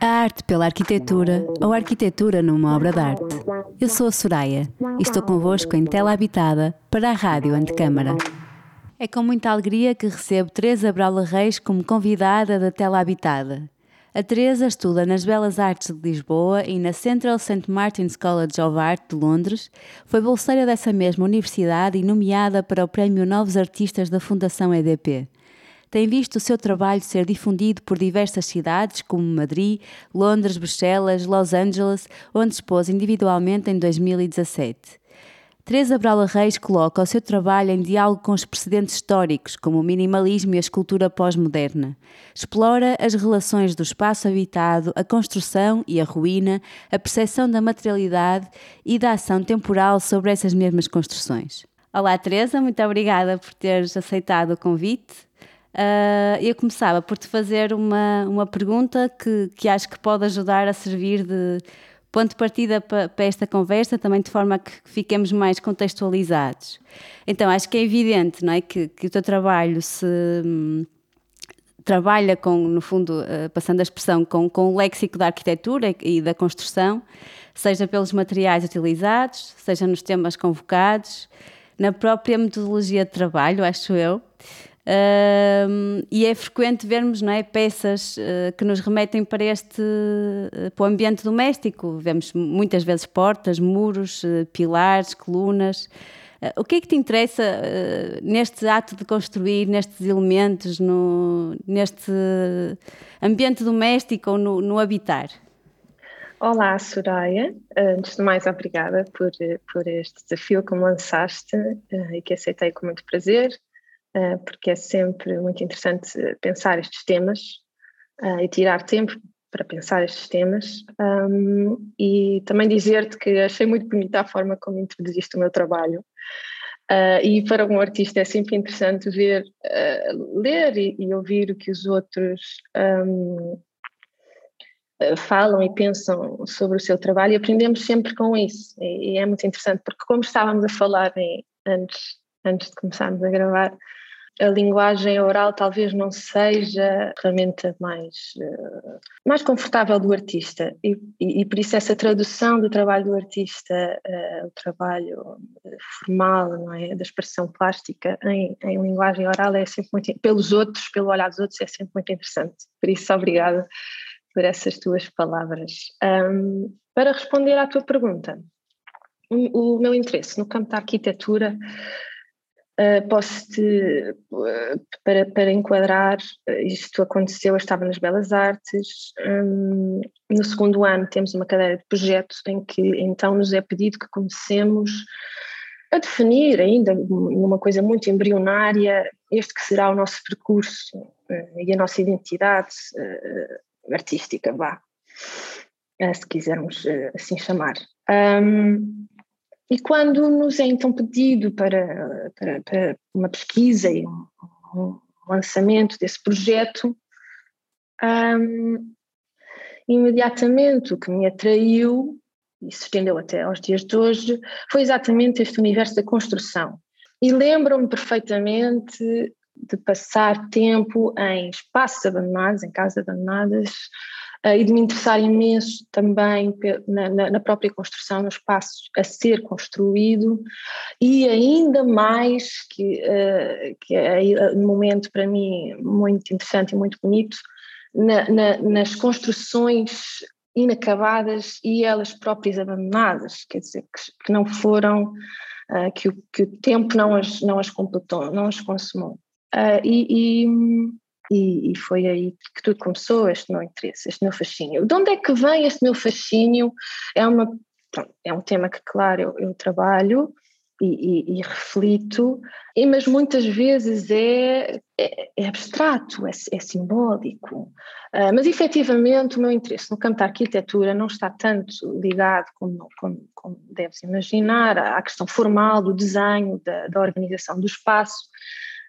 A arte pela arquitetura ou arquitetura numa obra de arte. Eu sou a Soraya e estou convosco em Tela Habitada para a Rádio Antecâmara. É com muita alegria que recebo Teresa Braula Reis como convidada da Tela Habitada. A Teresa estuda nas Belas Artes de Lisboa e na Central St. Martin's College of Art de Londres. Foi bolseira dessa mesma universidade e nomeada para o Prémio Novos Artistas da Fundação EDP tem visto o seu trabalho ser difundido por diversas cidades, como Madrid, Londres, Bruxelas, Los Angeles, onde expôs individualmente em 2017. Teresa Braula Reis coloca o seu trabalho em diálogo com os precedentes históricos, como o minimalismo e a escultura pós-moderna. Explora as relações do espaço habitado, a construção e a ruína, a percepção da materialidade e da ação temporal sobre essas mesmas construções. Olá, Teresa, muito obrigada por teres aceitado o convite. Uh, eu começava por te fazer uma, uma pergunta que, que acho que pode ajudar a servir de ponto de partida para, esta conversa, também de forma que fiquemos mais contextualizados. Então, acho que é evidente não é, que, que o teu trabalho se hum, trabalha com, no fundo, uh, passando a expressão, com, com o léxico da arquitetura e da construção, seja pelos materiais utilizados, seja nos temas convocados, na própria metodologia de trabalho, acho eu. Uh, e é frequente vermos não é, peças uh, que nos remetem para este uh, para o ambiente doméstico. Vemos muitas vezes portas, muros, eh, pilares, colunas. o que é que te interessa neste ato de construir, nestes elementos, no, neste ambiente doméstico ou no, no habitar? Olá, Soraya. Antes de mais, obrigada por, por este desafio que me lançaste e que aceitei com muito prazer. Eh, porque é sempre muito interessante pensar estes temas eh, e tirar tempo para pensar estes temas. E também dizer-te que achei muito bonita a forma como introduziste o meu trabalho. Uh, e para um artista é sempre interessante ver, ler e, ouvir o que os outros falam e pensam sobre o seu trabalho e aprendemos sempre com isso. E, é muito interessante porque como estávamos a falar antes, antes de começarmos a gravar a linguagem oral talvez não seja a ferramenta mais, uh, mais confortável do artista e, e, e, por isso essa tradução do trabalho do artista, uh, o trabalho eh, formal, não é, da expressão plástica em, em linguagem oral é sempre muito, pelos outros, pelo olhar dos outros é sempre muito interessante. Por isso, obrigada por essas tuas palavras. Um, para responder à tua pergunta, o, o meu interesse no campo da arquitetura Uh, Posso-te, uh, para, para enquadrar, uh, isto aconteceu, eu estava nas Belas Artes, um, no segundo ano temos uma cadeira de projeto em que então nos é pedido que comecemos a definir ainda numa coisa muito embrionária este que será o nosso percurso e a nossa identidade artística, vá, se quisermos assim chamar. Um, e quando nos é então pedido para, para, para uma pesquisa e um, um, lançamento desse projeto, um, imediatamente o que me atraiu, e se estendeu até aos dias de hoje, foi exatamente este universo da construção. E lembro-me perfeitamente de passar tempo em espaços abandonados, em casas abandonadas, e de me interessar imenso também na, na, na, própria construção, no espaço a ser construído e ainda mais que, uh, que é um momento para mim muito interessante e muito bonito, na, nas construções inacabadas e elas próprias abandonadas, quer dizer, que, que não foram, uh, que, o, que o tempo não as, não as completou, não as consumou. Uh, e, e, e, e, foi aí que tudo começou, este meu interesse, este meu fascínio. De onde é que vem este meu fascínio? É, uma, é um tema que, claro, eu, eu trabalho e, e, e, reflito, e, mas muitas vezes é, é, é abstrato, é, é simbólico. Uh, mas efetivamente o meu interesse no campo da arquitetura não está tanto ligado, como, como, como deves imaginar, à questão formal do desenho, da, da organização do espaço,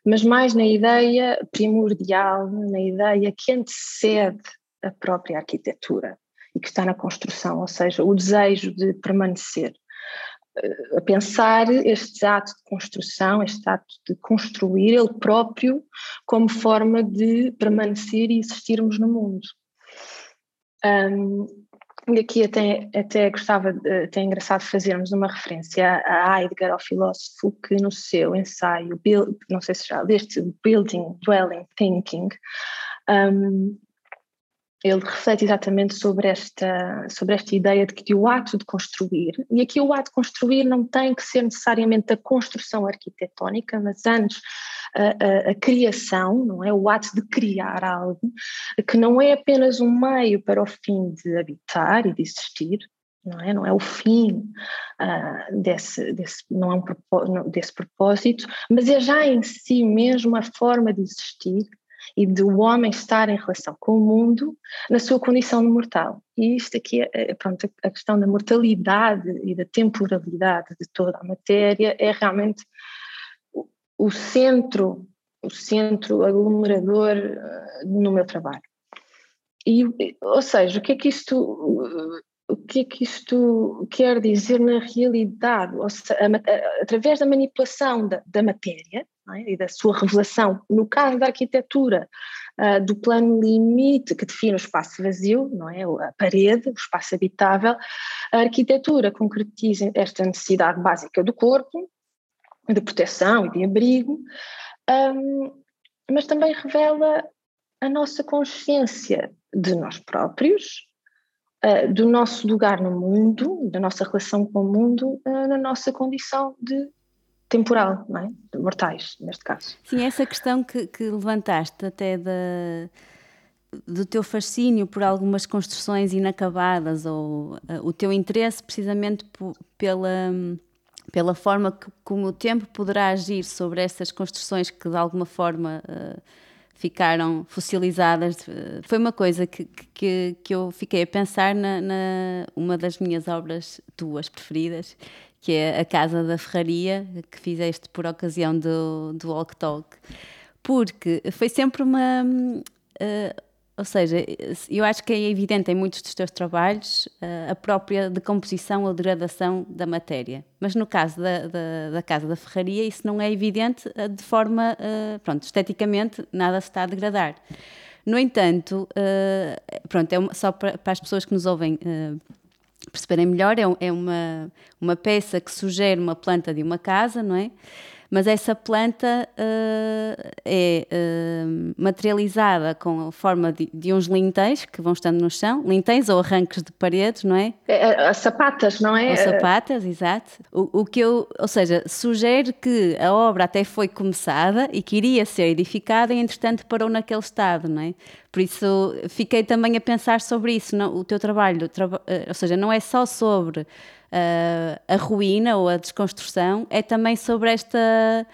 mas mais na ideia primordial, na ideia que antecede a própria arquitetura e que está na construção, ou seja, o desejo de permanecer. a pensar este ato de construção, este ato de construir ele próprio como forma de permanecer e existirmos no mundo. Um, e aqui até, até gostava, até é engraçado fazermos uma referência a Heidegger, ao filósofo, que no seu ensaio, não sei se já leste, Building, Dwelling, Thinking, um, ele reflete exatamente sobre esta, sobre esta ideia de que o ato de construir, e aqui o ato de construir não tem que ser necessariamente a construção arquitetónica, mas antes a, a, a, criação, não é? O ato de criar algo, que não é apenas um meio para o fim de habitar e de existir, não é? Não é o fim uh, desse, desse, não é um, desse propósito, mas é já em si mesmo a forma de existir e do homem estar em relação com o mundo na sua condição de mortal. E isto aqui, é, é, pronto, a questão da mortalidade e da temporalidade de toda a matéria é realmente o centro, o centro aglomerador eh, no meu trabalho. E, ou seja, o que é que isto, o que é que isto quer dizer na realidade? Seja, a, através da manipulação da, da matéria é? e da sua revelação, no caso da arquitetura, uh, do plano limite que define o espaço vazio, não é? a parede, o espaço habitável, a arquitetura concretiza esta necessidade básica do corpo, de proteção e de abrigo, um, mas também revela a nossa consciência de nós próprios, uh, do nosso lugar no mundo, da nossa relação com o mundo, uh, na nossa condição de temporal, não é? De mortais, neste caso. Sim, essa questão que, que levantaste até da, do teu fascínio por algumas construções inacabadas ou uh, o teu interesse precisamente pela pela forma que, como o tempo poderá agir sobre essas construções que de alguma forma uh, ficaram fossilizadas, foi uma coisa que, que, que eu fiquei a pensar na, na, uma das minhas obras tuas preferidas, que é a Casa da Ferraria, que fizeste por ocasião do, do Walk Talk, porque foi sempre uma. Uh, ou seja, eu acho que é evidente em muitos dos teus trabalhos eh, a própria decomposição ou degradação da matéria. Mas no caso da, da, da Casa da Ferraria, isso não é evidente eh, de forma. Eh, pronto, esteticamente, nada se está a degradar. No entanto, pronto, é uma, só para, para, as pessoas que nos ouvem perceberem melhor, é, é uma, uma peça que sugere uma planta de uma casa, não é? Mas essa planta uh, é uh, materializada com a forma de, de, uns lintéis que vão estando no chão, lintéis ou arranques de paredes, não é? é, é as sapatas, não é? As sapatas, exato. O, o, que eu, ou seja, sugere que a obra até foi começada e que iria ser edificada e entretanto parou naquele estado, não é? Por isso fiquei também a pensar sobre isso, não, o teu trabalho, traba, eh, ou seja, não é só sobre uh, a ruína ou a desconstrução, é também sobre esta,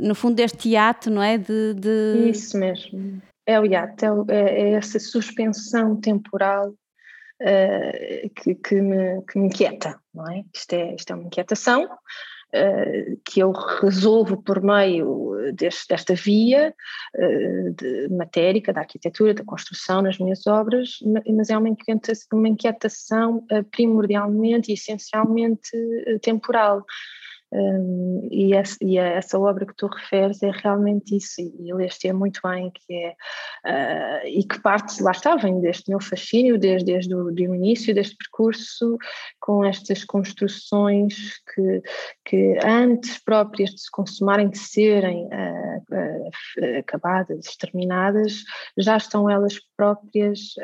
no fundo, este hiato, não é? De, de... Isso mesmo. É o hiato, é, é, é essa suspensão temporal uh, que, que, me, que me inquieta, não é? Isto é, isto é uma inquietação que eu resolvo por meio deste, desta via uh, de matérica, da arquitetura, da construção nas minhas obras, mas é uma inquietação, uma inquietação primordialmente e essencialmente temporal. Um, e, essa, e, essa, obra que tu referes é realmente isso, e leste é muito bem, que é, uh, e que parte, lá está, vem deste meu fascínio, desde, desde o início deste percurso, com estas construções que, que antes próprias de se consumarem, de serem uh, uh, acabadas, exterminadas, já estão elas próprias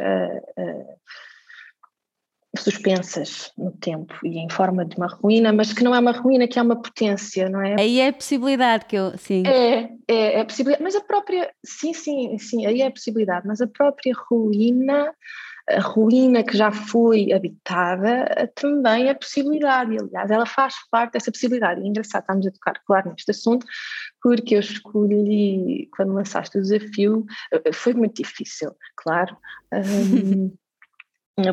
suspensas no tempo e em forma de uma ruína, mas que não é uma ruína, que é uma potência, não é? Aí é a possibilidade que eu, sim. É, é, é a possibilidade, mas a própria, sim, sim, sim, aí é a possibilidade, mas a própria ruína, a ruína que já foi habitada, também é possibilidade, e aliás ela faz parte dessa possibilidade, e é engraçado, estamos a tocar, claro, neste assunto, porque eu escolhi, quando lançaste o desafio, eh, foi muito difícil, claro, um,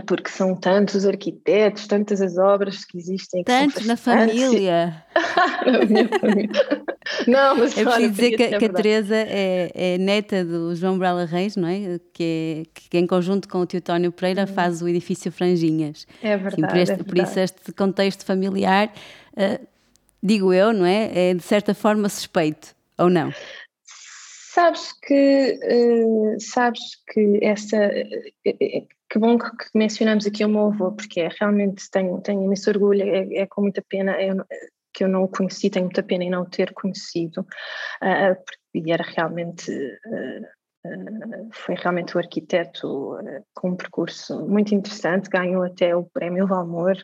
porque são tantos os arquitetos, tantas as obras que existem. Tantos na família. na minha família. Não, mas é preciso dizer que, que a Teresa é, é, neta do João Brala Reis, não é? Que, é, que em conjunto com o Teotónio Pereira uhum. faz o edifício Franjinhas. É verdade. Sim, por, este, é por isso este contexto familiar, uh, digo eu, não é? É de certa forma suspeito, ou não? Sabes que, uh, sabes que essa, uh, que bom que mencionamos aqui o meu avô, porque é, realmente tenho, tenho imenso orgulho, é, é com muita pena eu, que eu não o conheci, tenho muita pena em não ter conhecido, uh, e era realmente, foi realmente o arquiteto com um percurso muito interessante, ganhou até o prémio Valmor,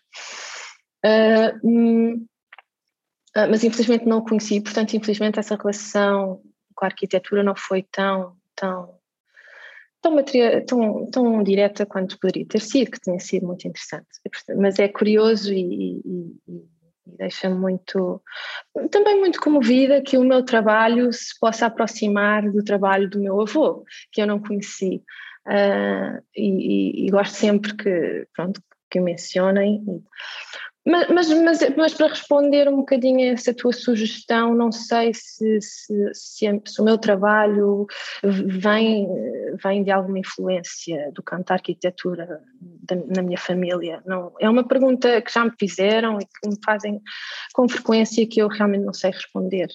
hum, mas infelizmente não o conheci, portanto infelizmente essa relação com a arquitetura não foi tão, tão, tão, tão, tão direta quanto poderia ter sido, que tinha sido muito interessante. Mas é curioso e, e, e deixa-me muito, também muito comovida que o meu trabalho se possa aproximar do trabalho do meu avô, que eu não conheci. Uh, e, e, gosto sempre que, pronto, que mencionem. Mas, mas, mas, mas, para responder um bocadinho a essa tua sugestão, não sei se, se, se, se, o meu trabalho vem, vem de alguma influência do canto da arquitetura da, na minha família. Não, é uma pergunta que já me fizeram e que me fazem com frequência que eu realmente não sei responder.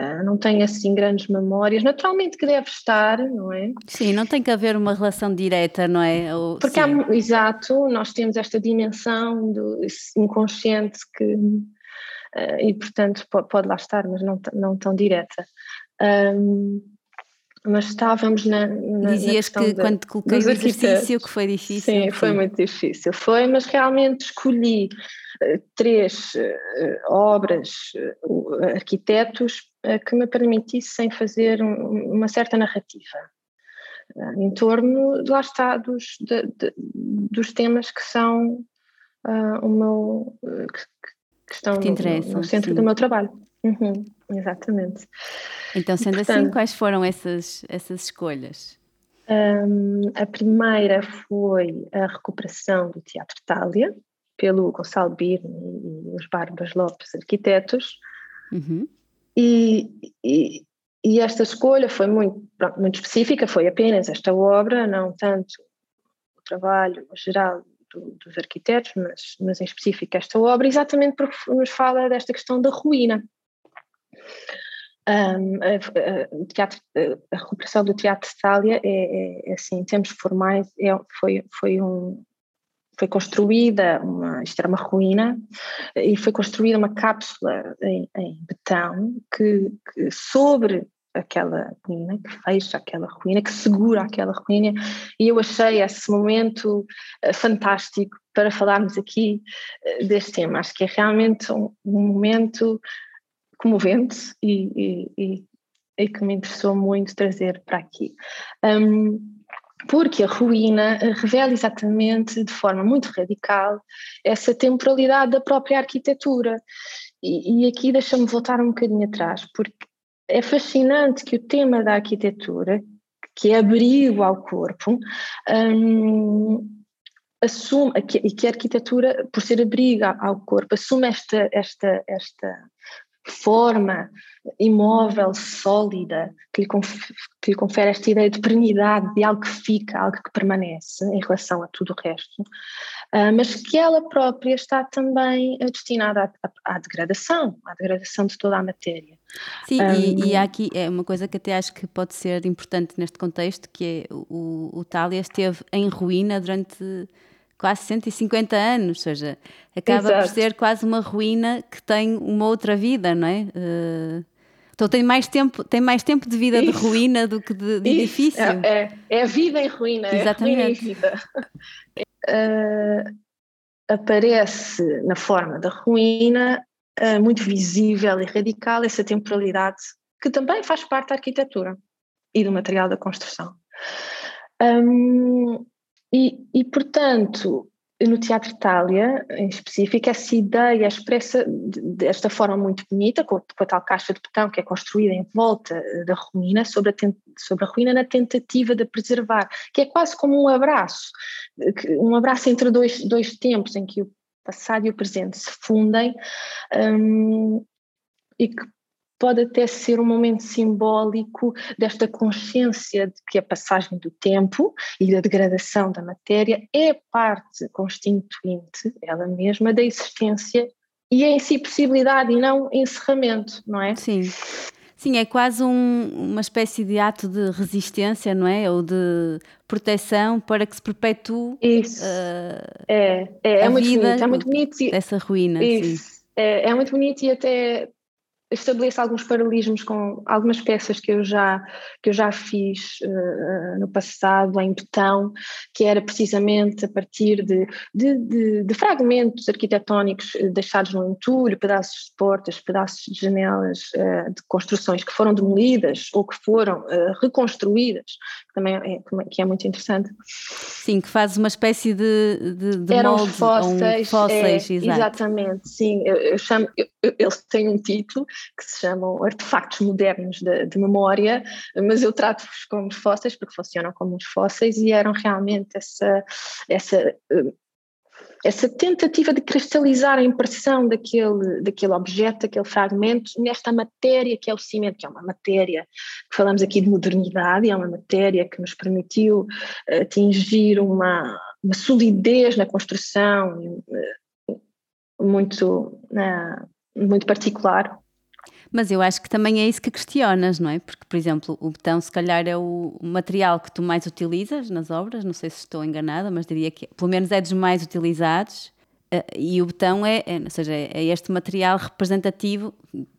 Uh, não tenho assim grandes memórias, naturalmente que deve estar, não é? Sim, não tem que haver uma relação direta, não é? Ou, Porque há, exato, nós temos esta dimensão do inconsciente que, uh, e portanto pode, pode, lá estar, mas não, não tão direta. Um, mas estávamos na. na Dizias na que de, quando coloquei o exercício que foi difícil. Sim, foi muito difícil. Foi, mas realmente escolhi uh, três uh, obras, uh, arquitetos que me permitissem fazer um, uma certa narrativa em torno, lá está, dos, de, de, dos temas que são o meu, que, que estão no, no, centro sim. do meu trabalho. Uhum, exatamente. Então, sendo assim, portanto, assim, quais foram essas, essas escolhas? Um, a primeira foi a recuperação do Teatro Itália, pelo Gonçalo Birne e os Barbas Lopes, arquitetos, uhum. E, e, e, esta escolha foi muito, muito específica, foi apenas esta obra, não tanto o trabalho geral do, dos arquitetos, mas, mas em específico esta obra, exatamente porque nos fala desta questão da ruína. Um, a, a, teatro, a, recuperação do Teatro de Itália é, é, é, assim, em termos formais, é, foi, foi um, foi construída, uma, isto era uma ruína, e foi construída uma cápsula em, em betão que, que, sobre aquela ruína, que fecha aquela ruína, que segura aquela ruína, e eu achei esse momento uh, fantástico para falarmos aqui uh, deste tema. Acho que é realmente um, um momento comovente e, e, e, que me interessou muito trazer para aqui. Um, porque a ruína revela exatamente de forma muito radical essa temporalidade da própria arquitetura. E, e aqui deixa-me voltar um bocadinho atrás, porque é fascinante que o tema da arquitetura, que é abrigo ao corpo, um, assume, e que a arquitetura, por ser abrigo ao corpo, assume esta, esta, esta forma imóvel, sólida, que lhe, que lhe, confere esta ideia de perenidade, de algo que fica, algo que permanece em relação a tudo o resto, uh, mas que ela própria está também destinada à, à, à, degradação, à degradação de toda a matéria. Sim, um, e, e há aqui é uma coisa que até acho que pode ser importante neste contexto, que é o, o esteve em ruína durante quase 150 anos, ou seja, acaba Exato. por ser quase uma ruína que tem uma outra vida, não é? Uh, então tem mais tempo, tem mais tempo de vida Isso. de ruína do que de, de edifício. É, é, é, a vida em ruína, Exatamente. é ruína em vida. Uh, aparece na forma da ruína uh, muito visível e radical essa temporalidade que também faz parte da arquitetura e do material da construção. Um, e, e portanto, no Teatro Itália, em específico, essa ideia expressa desta forma muito bonita, com, com, a tal caixa de betão que é construída em volta eh, da ruína, sobre a, sobre a ruína na tentativa de preservar, que é quase como um abraço, um abraço entre dois, dois tempos, em que o passado e o presente se fundem, um, e que pode até ser um momento simbólico desta consciência de que a passagem do tempo e da degradação da matéria é parte constituinte, ela mesma, da existência e é em si possibilidade e não encerramento, não é? Sim. Sim, é quase um, uma espécie de ato de resistência, não é? Ou de proteção para que se perpetue Isso. Uh, é, é, é, muito bonito, é muito bonito. Dessa ruína. Isso. É, é muito bonito e até estabeleço alguns paralelismos com algumas peças que eu já, que eu já fiz uh, no passado em betão, que era precisamente a partir de, de, de, de fragmentos arquitetónicos eh, deixados no entulho, pedaços de portas, pedaços de janelas uh, de construções que foram demolidas ou que foram uh, reconstruídas, também é, que é muito interessante. Sim, que faz uma espécie de, de, de Eram molde, fósseis, um fósseis é, exatamente, sim, eu, eu chamo, eu, eles têm um título que se chamam artefactos modernos de, de memória, mas eu trato-os como fósseis porque funcionam como os fósseis e eram realmente essa, essa eh, essa tentativa de cristalizar a impressão daquele, daquele objeto, daquele fragmento, nesta matéria que é o cimento, que é uma matéria, que falamos aqui de modernidade, é uma matéria que nos permitiu eh, atingir uma, uma solidez na construção eh, muito, muito particular. Mas eu acho que também é isso que questionas, não é? Porque, por exemplo, o betão se calhar é o material que tu mais utilizas nas obras, não sei se estou enganada, mas diria que pelo menos é dos mais utilizados. Eh, e o betão é, é, ou seja, é este material representativo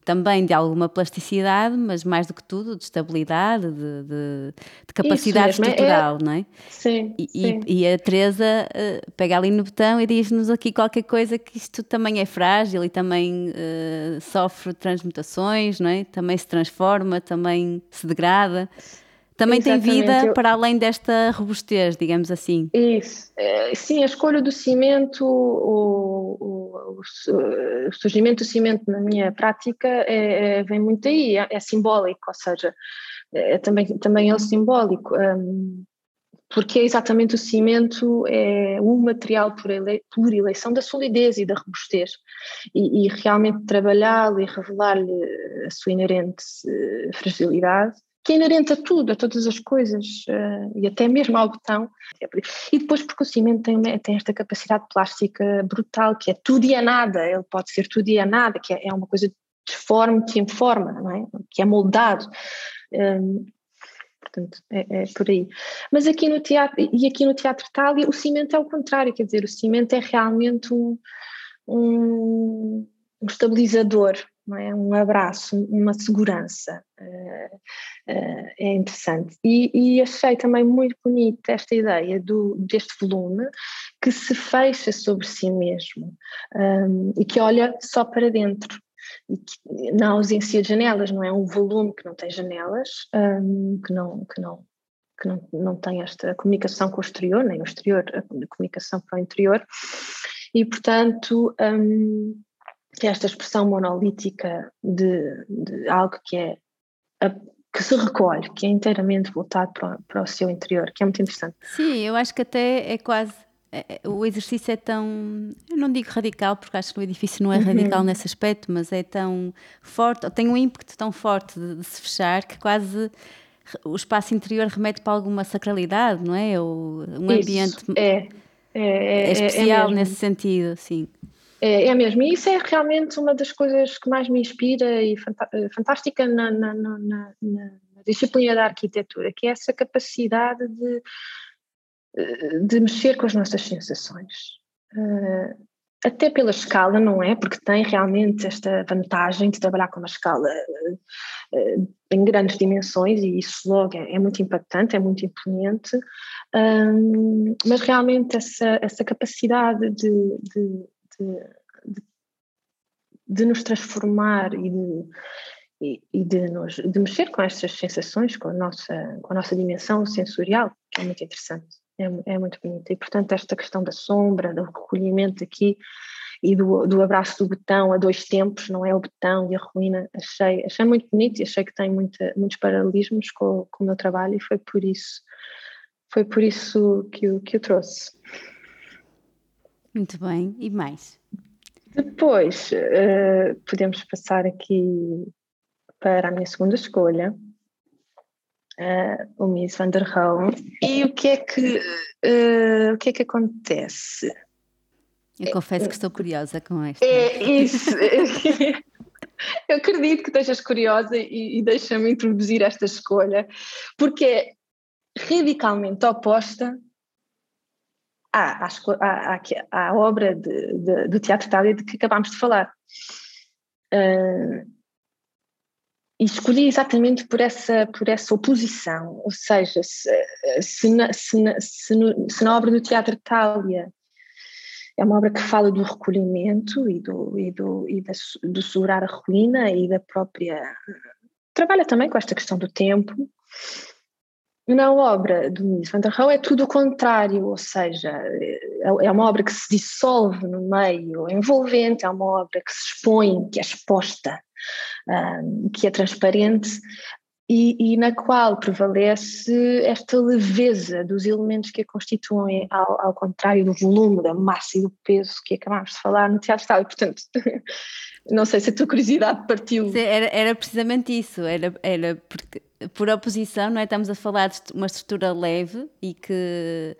também de alguma plasticidade, mas mais do que tudo de estabilidade, de, de, de capacidade estrutural, é, não é? Sim e, sim e, a Teresa uh, pega ali no betão e diz-nos aqui qualquer coisa que isto também é frágil e também uh, sofre transmutações, não é? Também se transforma, também se degrada também Exatamente. tem vida para além desta robustez, digamos assim. Isso. É, sim, a escolha do cimento, o, o, o surgimento do cimento na minha prática é, é, vem muito aí, é, é, simbólico, ou seja, é também, também é simbólico. Um, porque é exatamente o cimento é um material por, ele, por eleição da solidez e da robustez e, e realmente trabalhá-lo e revelar-lhe a sua inerente eh, fragilidade que é inerente a tudo, a todas as coisas uh, e até mesmo ao botão. E depois porque o cimento tem, tem esta capacidade plástica brutal, que é tudo e é nada, ele pode ser tudo e é nada, que é, é uma coisa disforme que informa, não é? que é moldado. Um, ehm, portanto, é, é, por aí. Mas aqui no teatro, e aqui no Teatro Itália, o cimento é o contrário, quer dizer, o cimento é realmente um, um, um estabilizador, é? um abraço, uma segurança. Uh, uh, é interessante. E, e, achei também muito bonita esta ideia do, deste volume que se fecha sobre si mesmo um, e que olha só para dentro. E que, na ausência de janelas, não é um volume que não tem janelas, um, que não, que não que não, não tem esta comunicação com o exterior, nem o exterior, a comunicação para o interior, e portanto um, que é esta expressão monolítica de, de algo que é a, que se recolhe, que é inteiramente voltado para, para, o seu interior, que é muito interessante. Sim, eu acho que até é quase é, é o exercício é tão, eu não digo radical, porque acho que o edifício não é uhum. radical nesse aspecto, mas é tão forte, tem um ímpeto tão forte de, de, se fechar que quase o espaço interior remete para alguma sacralidade, não é? Ou um Isso, ambiente é, é, é, é especial nesse sentido, sim. É, é mesmo, e isso é realmente uma das coisas que mais me inspira e eh, fantástica na, na, na, na, disciplina da arquitetura, que é essa capacidade de, eh, de mexer com as nossas sensações. Eh, até pela escala, não é? Porque tem realmente esta vantagem de trabalhar com uma escala em grandes dimensões e isso logo é, é muito impactante, é muito imponente, mas realmente essa, essa capacidade de, de de, de nos transformar e de, e, e de, nos, de mexer com estas sensações, com a, nossa, com a nossa dimensão sensorial, que é muito interessante. é, é muito bonito. E, portanto, esta questão da sombra, do recolhimento aqui e do, do abraço do botão a dois tempos, não é o botão e a ruína, achei, achei muito bonito e achei que tem muita, muitos paralelismos com, com o meu trabalho e foi por isso, foi por isso que, eu, que eu trouxe. Muito bem, e mais? Depois, uh, podemos passar aqui para a minha segunda escolha, uh, o Miss Van der Rohe. E o que é que, uh, o que, é que acontece? Eu confesso que estou curiosa com esta. É isso. Eu acredito que estejas curiosa e, e deixa-me introduzir esta escolha, porque é radicalmente oposta à, à, à, à obra de, de, do Teatro Itália de que acabámos de falar. Uh, e escolhi exatamente por essa, por essa oposição, ou seja, se, se, na, se, na, se, no, se na obra do Teatro Itália é uma obra que fala do recolhimento e do, e do, e da, do segurar a ruína e da própria. Trabalha também com esta questão do tempo. Na obra do Mies van der Rohe é tudo o contrário, ou seja, é, é uma obra que se dissolve no meio envolvente, é uma obra que se expõe, que é exposta, um, que é transparente, e, e, na qual prevalece esta leveza dos elementos que a constituem, ao, ao, contrário do volume, da massa e do peso que acabámos de falar no teatro e portanto, não sei se a tua curiosidade partiu. Era, era precisamente isso, era, era porque por oposição, não é? Estamos a falar de uma estrutura leve e que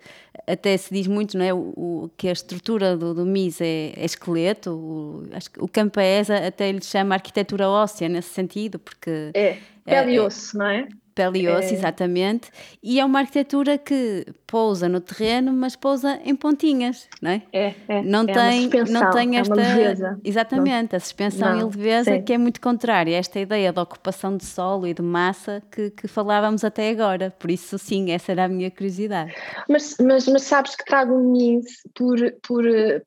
até se diz muito, não é? O, o que a estrutura do, do MIS é, é esqueleto. O, acho que o Campaesa até lhe chama arquitetura óssea nesse sentido, porque. É, pele e é, osso, não é? Pele e osso, é... exatamente. E é uma arquitetura que pousa no terreno, mas pousa em pontinhas, não é? É, é. Não, é tem, não tem esta. É uma leveza. Exatamente, não. a suspensão não, e leveza sim. que é muito contrária a esta ideia de ocupação de solo e de massa que, que falávamos até agora. Por isso, sim, essa era a minha curiosidade. Mas, mas, mas sabes que trago um por, por,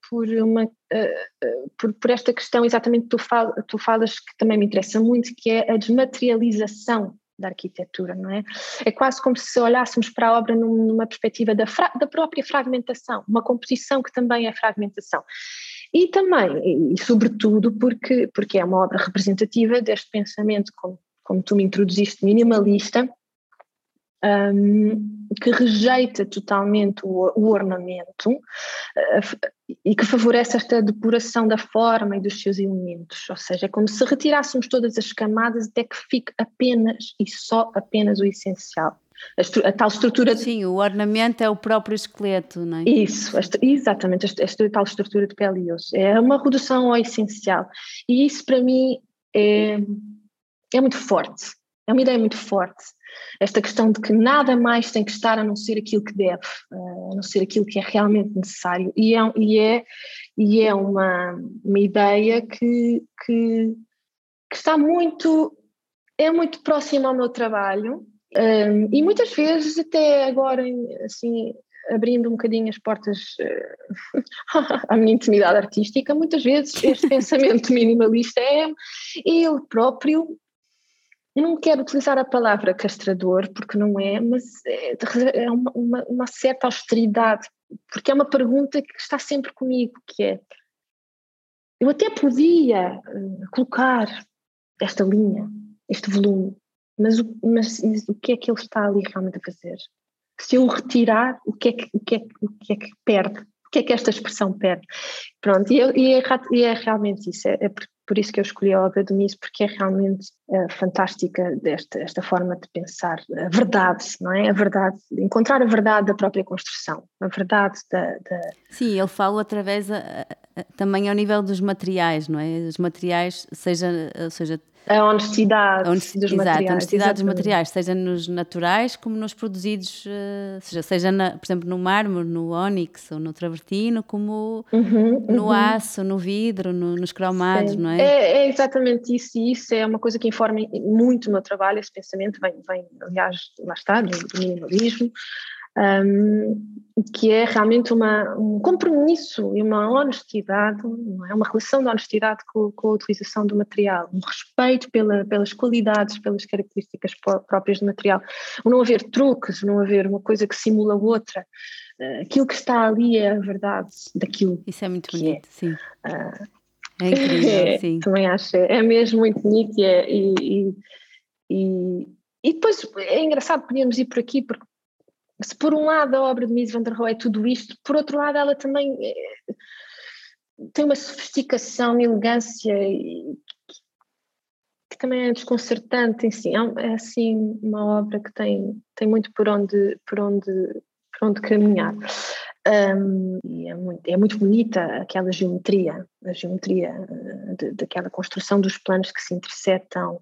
por uma Uh, por, por, esta questão exatamente que tu, fal, tu falas que também me interessa muito, que é a desmaterialização da arquitetura, não é? É quase como se olhássemos para a obra numa perspectiva da, da própria fragmentação, uma composição que também é fragmentação. E também, e sobretudo, porque, porque é uma obra representativa deste pensamento, como, como tu me introduziste, minimalista, um, que rejeita totalmente o, o ornamento uh, e que favorece esta depuração da forma e dos seus elementos, ou seja, é como se retirássemos todas as camadas até que fique apenas e só apenas o essencial. A, a, tal estrutura. Sim, o ornamento é o próprio esqueleto, não é? Isso, exatamente, esta, esta, tal estrutura de pele e osso. É uma redução ao essencial. E isso para mim é, é muito forte, é uma ideia muito forte esta questão de que nada mais tem que estar a não ser aquilo que deve, eh, a não ser aquilo que é realmente necessário. E é, e é, e é uma, uma ideia que, que, que está muito, é muito próxima ao meu trabalho. Um, ehm, e muitas vezes, até agora, assim, abrindo um bocadinho as portas uh, à minha intimidade artística, muitas vezes este pensamento minimalista é ele próprio eu não quero utilizar a palavra castrador, porque não é, mas é, é uma, uma, uma, certa austeridade, porque é uma pergunta que está sempre comigo, que é, eu até podia uh, colocar esta linha, este volume, mas o, mas o que é que ele está ali realmente a fazer? Se eu o retirar, o que é que, o que, é, o que, é que perde? O que é que esta expressão perde? Pronto, e, é, e é, realmente isso, é, é por isso que eu escolhi a obra do Mies, porque é realmente uh, fantástica desta esta forma de pensar a verdade, não é? A verdade, encontrar a verdade da própria construção, a verdade da. da... Sim, ele fala através a, a, também ao nível dos materiais, não é? Os materiais, seja, seja a honestidade, a dos exato, materiais. A honestidade dos materiais, seja nos naturais como nos produzidos, uh, seja, seja na, por exemplo, no mármore, no ónix ou no travertino, como uhum, no uhum. aço, no vidro, no, nos cromados, Sim. não é? é? é? exatamente isso, e isso é uma coisa que informa muito o meu trabalho, esse pensamento vem, vem aliás, lá está, do minimalismo. Um, que é realmente uma, um compromisso e uma honestidade, é? uma relação de honestidade com, com, a utilização do material, um respeito pela, pelas qualidades, pelas características próprias do material, o não haver truques, não haver uma coisa que simula outra, uh, aquilo que está ali é a verdade daquilo. Isso é muito é. bonito, é. sim. Uh, é incrível, sim. Também acho, é mesmo muito bonito e, é, e, e, e depois é engraçado, podíamos ir por aqui, porque se por um lado a obra de Mies van der Rohe é tudo isto, por outro lado ela também é, tem uma sofisticação, uma elegância que também é desconcertante si. É, é, assim uma obra que tem, tem muito por onde, por onde, por onde caminhar. Um, e é muito, é muito bonita aquela geometria, a geometria eh, de, daquela construção dos planos que se interceptam,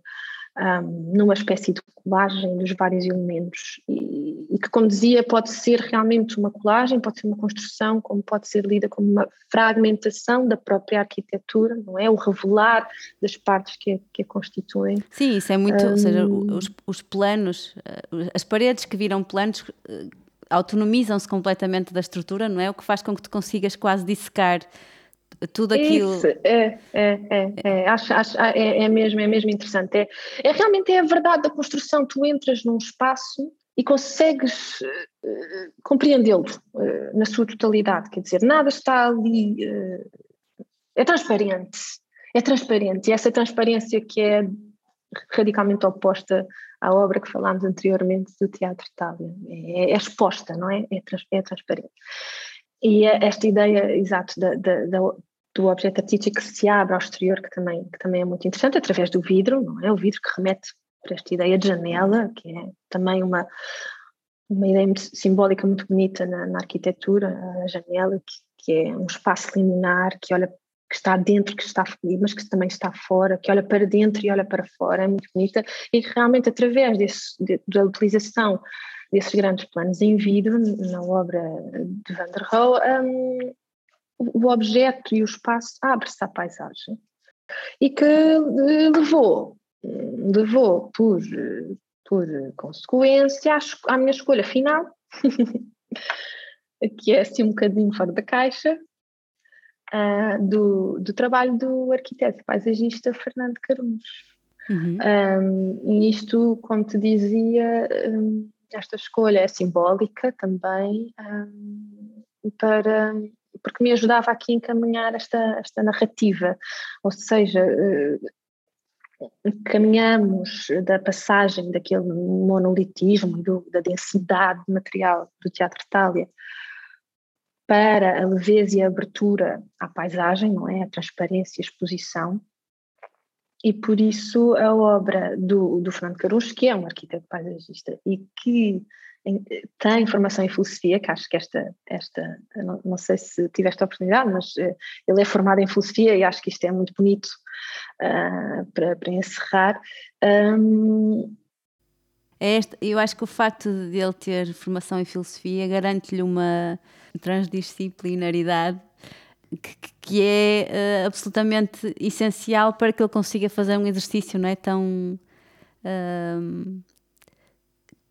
um, numa espécie de colagem dos vários elementos e, e, que, como dizia, pode ser realmente uma colagem, pode ser uma construção, como pode ser lida como uma fragmentação da própria arquitetura, não é? O revelar das partes que a, que a constituem. Sim, isso é muito, um, ou seja, os, os planos, eh, as paredes que viram planos eh, autonomizam-se completamente da estrutura, não é? O que faz com que tu consigas quase dissecar tudo aquilo. Isso, é, é, é, é, acho, acho, é, é, mesmo, é mesmo interessante. É, é realmente é a verdade da construção. Tu entras num espaço e consegues uh, compreendê-lo uh, na sua totalidade. Quer dizer, nada está ali. Uh, é transparente. É transparente. E essa transparência que é radicalmente oposta à obra que falámos anteriormente do Teatro Itália. É, é exposta, não é? É, trans, é transparente. E esta ideia, exato, da, da, da, do objeto artístico que se abre ao exterior, que também, que também é muito interessante, através do vidro, não é? O vidro que remete para esta ideia de janela, que é também uma, uma ideia muito simbólica muito bonita na, na arquitetura, a janela, que, que, é um espaço liminar que olha que está dentro, que está mas que também está fora, que olha para dentro e olha para fora, é muito bonita, e que realmente através desse, de, da utilização desses grandes planos em vidro na obra de Van der Rohe, um, o objeto e o espaço abre-se à paisagem e que eh, levou, levou por, por consequência à, minha escolha final, que é assim um bocadinho fora da caixa, uh, do, do trabalho do arquiteto paisagista Fernando Carunhos. Uhum. Um, e isto, como te dizia, um, esta escolha é simbólica também um, para porque me ajudava aqui a encaminhar esta, esta narrativa, ou seja, eh, caminhamos da passagem daquele monolitismo do, da densidade material do Teatro Itália para a leveza e a abertura à paisagem, não é? A transparência a exposição. E por isso a obra do, do Fernando Caruso, que é um arquiteto paisagista e que tem formação em filosofia, que acho que esta, esta não, não, sei se tiveste a oportunidade, mas uh, ele é formado em filosofia e acho que isto é muito bonito uh, para, para encerrar. Um, é este, eu acho que o facto de ele ter formação em filosofia garante-lhe uma transdisciplinaridade que, que é uh, absolutamente essencial para que ele consiga fazer um exercício não é tão uh,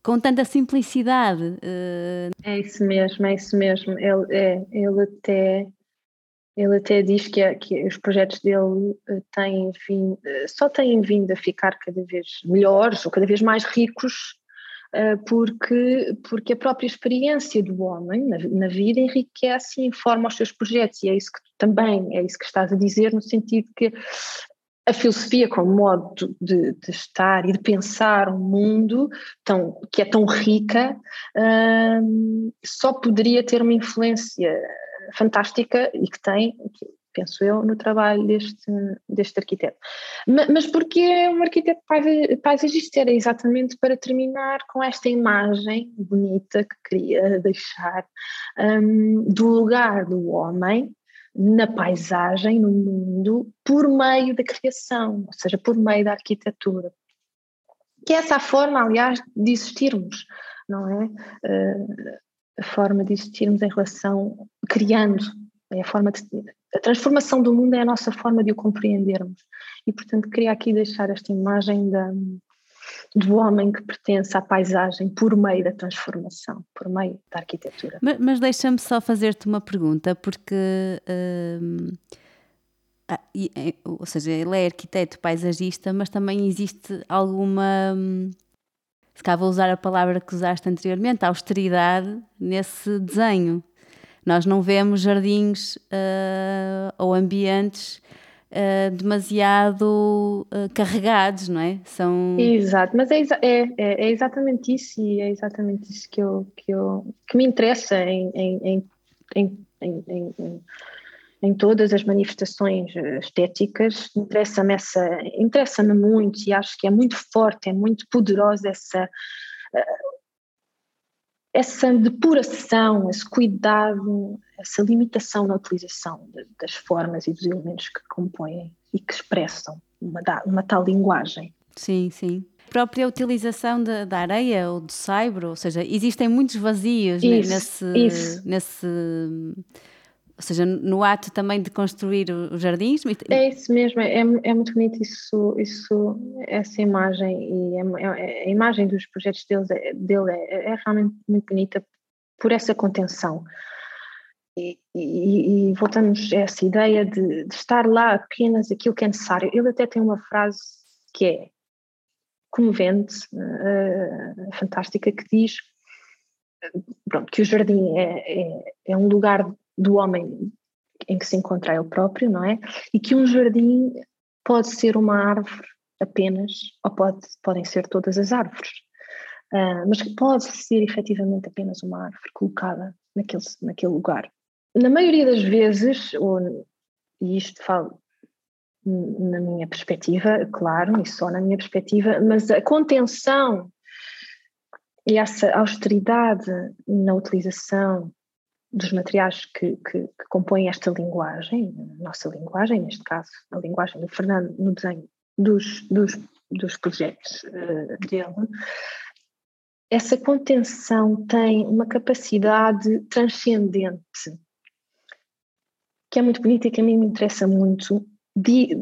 com tanta simplicidade. Uh... É isso mesmo, é isso mesmo. Ele, é, ele até ele até diz que, é, que os projetos dele eh, têm vindo, eh, só têm vindo a ficar cada vez melhores ou cada vez mais ricos porque, porque a própria experiência do homem na, na, vida enriquece e informa os seus projetos, e é isso que também é isso que estás a dizer, no sentido que a filosofia como modo de, de, estar e de pensar um mundo tão, que é tão rica hum, só poderia ter uma influência fantástica e que tem, penso eu, no trabalho deste, deste arquiteto. Mas, mas porque é um arquiteto paisagista? Era exatamente para terminar com esta imagem bonita que queria deixar um, do lugar do homem na paisagem, no mundo, por meio da criação, ou seja, por meio da arquitetura. Que é essa a forma, aliás, de existirmos, não é? Uh, a forma de existirmos em relação, criando, é a forma de, a transformação do mundo é a nossa forma de o compreendermos. E, portanto, queria aqui deixar esta imagem da, do homem que pertence à paisagem por meio da transformação, por meio da arquitetura. Mas, mas deixa-me só fazer-te uma pergunta, porque. Hum, ah, ou seja, ele é arquiteto paisagista, mas também existe alguma. Hum, se cá vou usar a palavra que usaste anteriormente, austeridade nesse desenho. Nós não vemos jardins uh, ou ambientes uh, demasiado uh, carregados, não é? São... Exato, mas é, é, é, é, exatamente isso e é exatamente isso que, eu, que, eu, que me interessa em, em, em, em, em todas as manifestações estéticas, interessa-me essa, interessa-me muito e acho que é muito forte, é muito poderosa essa essa depuração, esse cuidado, essa limitação na utilização de, das formas e dos elementos que compõem e que expressam uma, uma tal linguagem. Sim, sim. A própria utilização da, da areia ou do saibro, ou seja, existem muitos vazios isso, né, nesse, isso. nesse ou seja, no ato também de construir os jardins? É isso mesmo, é, é muito bonito isso, isso, essa imagem e é, é, a imagem dos projetos deles, é, dele é, é, realmente muito bonita por essa contenção. E, e, e, voltamos a essa ideia de, de, estar lá apenas aquilo que é necessário. Ele até tem uma frase que é comovente, uh, fantástica, que diz pronto, que o jardim é, é, é um lugar do homem em que se encontra ele próprio, não é? E que um jardim pode ser uma árvore apenas, ou pode, podem ser todas as árvores, uh, mas que pode ser efetivamente apenas uma árvore colocada naquele, naquele lugar. Na maioria das vezes, ou, e isto falo na minha perspectiva, claro, e só na minha perspectiva, mas a contenção e essa austeridade na utilização dos materiais que, que, que, compõem esta linguagem, nossa linguagem, neste caso, a linguagem do Fernando no desenho dos, dos, dos projetos uh, dele, essa contenção tem uma capacidade transcendente que é muito bonita e que a mim me interessa muito de,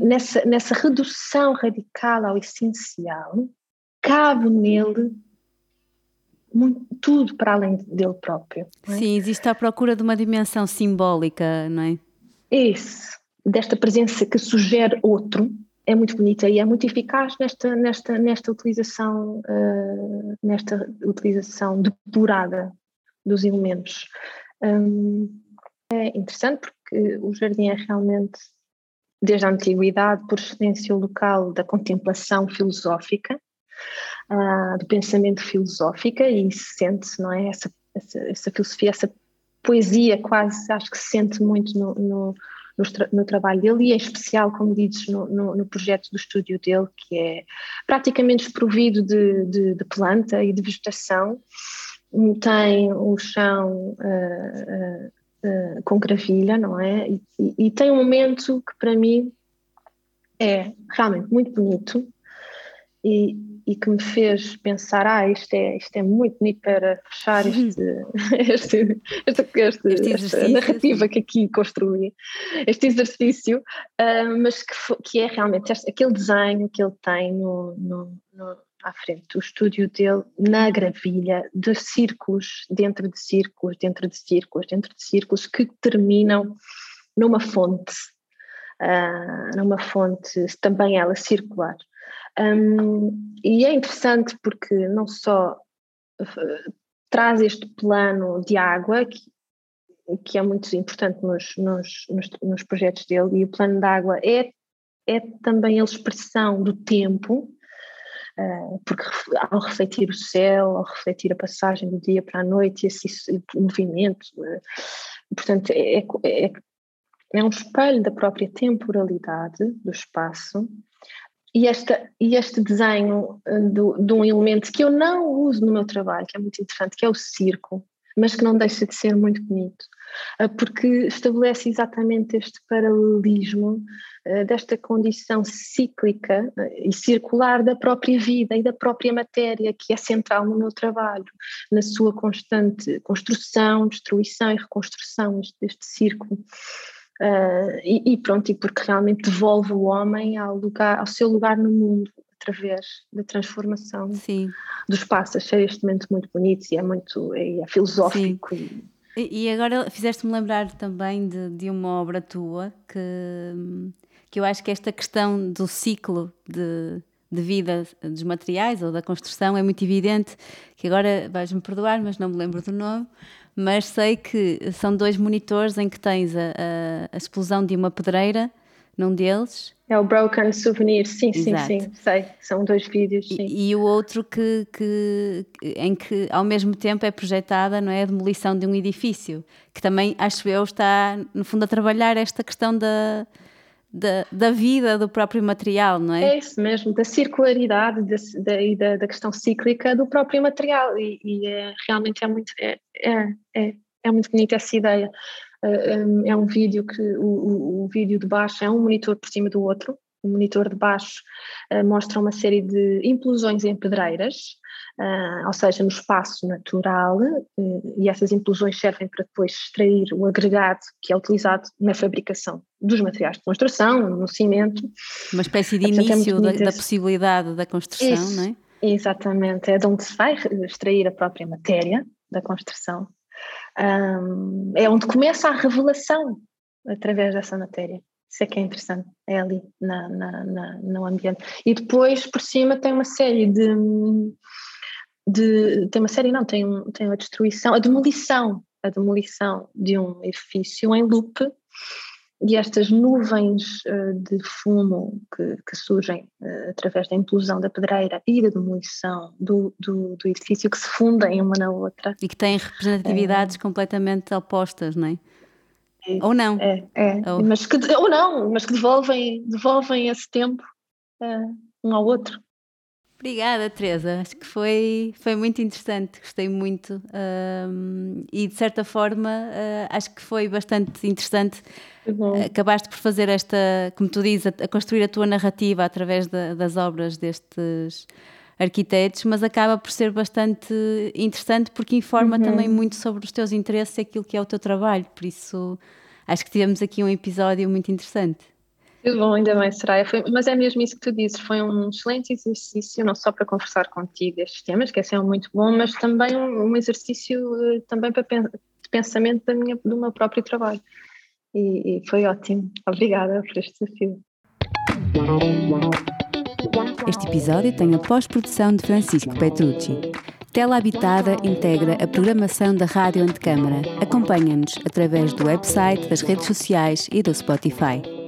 nessa, nessa redução radical ao essencial cabe nele muito, tudo para além dele próprio. É? Sim, existe a procura de uma dimensão simbólica, não é? Isso, desta presença que sugere outro, é muito bonita e é muito eficaz nesta, nesta, nesta utilização, uh, nesta utilização depurada dos elementos. Um, é interessante porque o jardim é realmente, desde a antiguidade, por excelência o local da contemplação filosófica, uh, do pensamento filosófico e sente-se, não é? Essa, essa, essa, filosofia, essa poesia quase, acho que se sente muito no, no, no, no trabalho dele e em especial, como dizes, no, no, projeto do estúdio dele, que é praticamente desprovido de, de, de planta e de vegetação, tem o chão uh, uh, uh, com gravilha, não é? E, e, e, tem um momento que para mim é realmente muito bonito e, e que me fez pensar, ah, isto é, isto é muito bonito para fechar este, este, este, este esta narrativa que aqui construí, este exercício, uh, mas que, que é realmente este, aquele desenho que ele tem no, no, no, à frente do estúdio dele, na gravilha, de círculos, dentro de círculos, dentro de círculos, dentro de círculos, que terminam numa fonte, uh, numa fonte também ela circular. Um, e é interessante porque não só uh, traz este plano de água, que, que é muito importante nos, nos, nos, nos, projetos dele, e o plano de água é, é também a expressão do tempo, uh, porque ao refletir o céu, ao refletir a passagem do dia para a noite, esse, movimento, uh, portanto, é, é, é, é um espelho da própria temporalidade do espaço e, esta, e este desenho eh, do, de um elemento que eu não uso no meu trabalho, que é muito interessante, que é o circo, mas que não deixa de ser muito bonito, eh, porque estabelece exatamente este paralelismo eh, desta condição cíclica e circular da própria vida e da própria matéria, que é central no meu trabalho, na sua constante construção, destruição e reconstrução deste círculo. Uh, e, e, pronto, e porque realmente devolve o homem ao, lugar, ao seu lugar no mundo, através da transformação Sim. do espaço. Achei este momento muito bonito e é muito é, é filosófico. E... e... agora fizeste-me lembrar também de, de uma obra tua que, que eu acho que esta questão do ciclo de de vida dos materiais ou da construção é muito evidente, que agora vais-me perdoar, mas não me lembro do nome, mas sei que são dois monitores em que tens a, a, a explosão de uma pedreira num deles. É o Broken Souvenir, sim, Exato. sim, sim, sei, são dois vídeos. E, e, o outro que, que, em que ao mesmo tempo é projetada, não é, a demolição de um edifício, que também, acho eu, está no fundo a trabalhar esta questão da, da, da vida do próprio material, não é? É isso mesmo, da circularidade da, e da, da, questão cíclica do próprio material e, e é, realmente é muito, é, é, é, é muito bonita essa ideia. Uh, é um vídeo que o, o, o, vídeo de baixo é um monitor por cima do outro, o monitor de baixo uh, mostra uma série de implosões em pedreiras uh, ou seja, no espaço natural, uh, e essas implosões servem para depois extrair o agregado que é utilizado na fabricação dos materiais de construção, no cimento. Uma espécie de Portanto, é início é da, da, possibilidade da construção, Isso, não é? Exatamente, é de onde se vai extrair a própria matéria da construção. Um, é onde começa a revelação através dessa matéria. Isso é que é interessante, é ali na, na, na, no ambiente. E depois, por cima, tem uma série de, de, tem uma série, não, tem, tem a destruição, a demolição, a demolição de um edifício em loop e estas nuvens uh, de fumo que, que surgem uh, através da implosão da pedreira e da demolição do, do, do, edifício que se fundem uma na outra. E que têm representatividades é. completamente opostas, não é? é ou não. É, é. Ou... Mas que, ou não, mas que devolvem, devolvem esse tempo uh, um ao outro. Obrigada, Teresa. Acho que foi, foi muito interessante, gostei muito. Um, e de certa forma, uh, acho que foi bastante interessante. Acabaste por fazer esta, como tu dizes, a, a construir a tua narrativa através das obras destes arquitetos, mas acaba por ser bastante interessante porque informa uhum. também muito sobre os teus interesses e aquilo que é o teu trabalho. Por isso, acho que tivemos aqui um episódio muito interessante. Que bom, ainda bem, Soraya. Foi, mas é mesmo isso que tu dizes, foi um excelente exercício, não só para conversar contigo estes temas, que é sempre muito bom, mas também um, um exercício uh, também para de pensamento da minha, do meu próprio trabalho. E, e foi ótimo. Obrigada por este desafio. Este episódio tem a pós-produção de Francisco Petrucci. Tela Habitada integra a programação da Rádio Antecâmara. Acompanha-nos através do website, das redes sociais e do Spotify.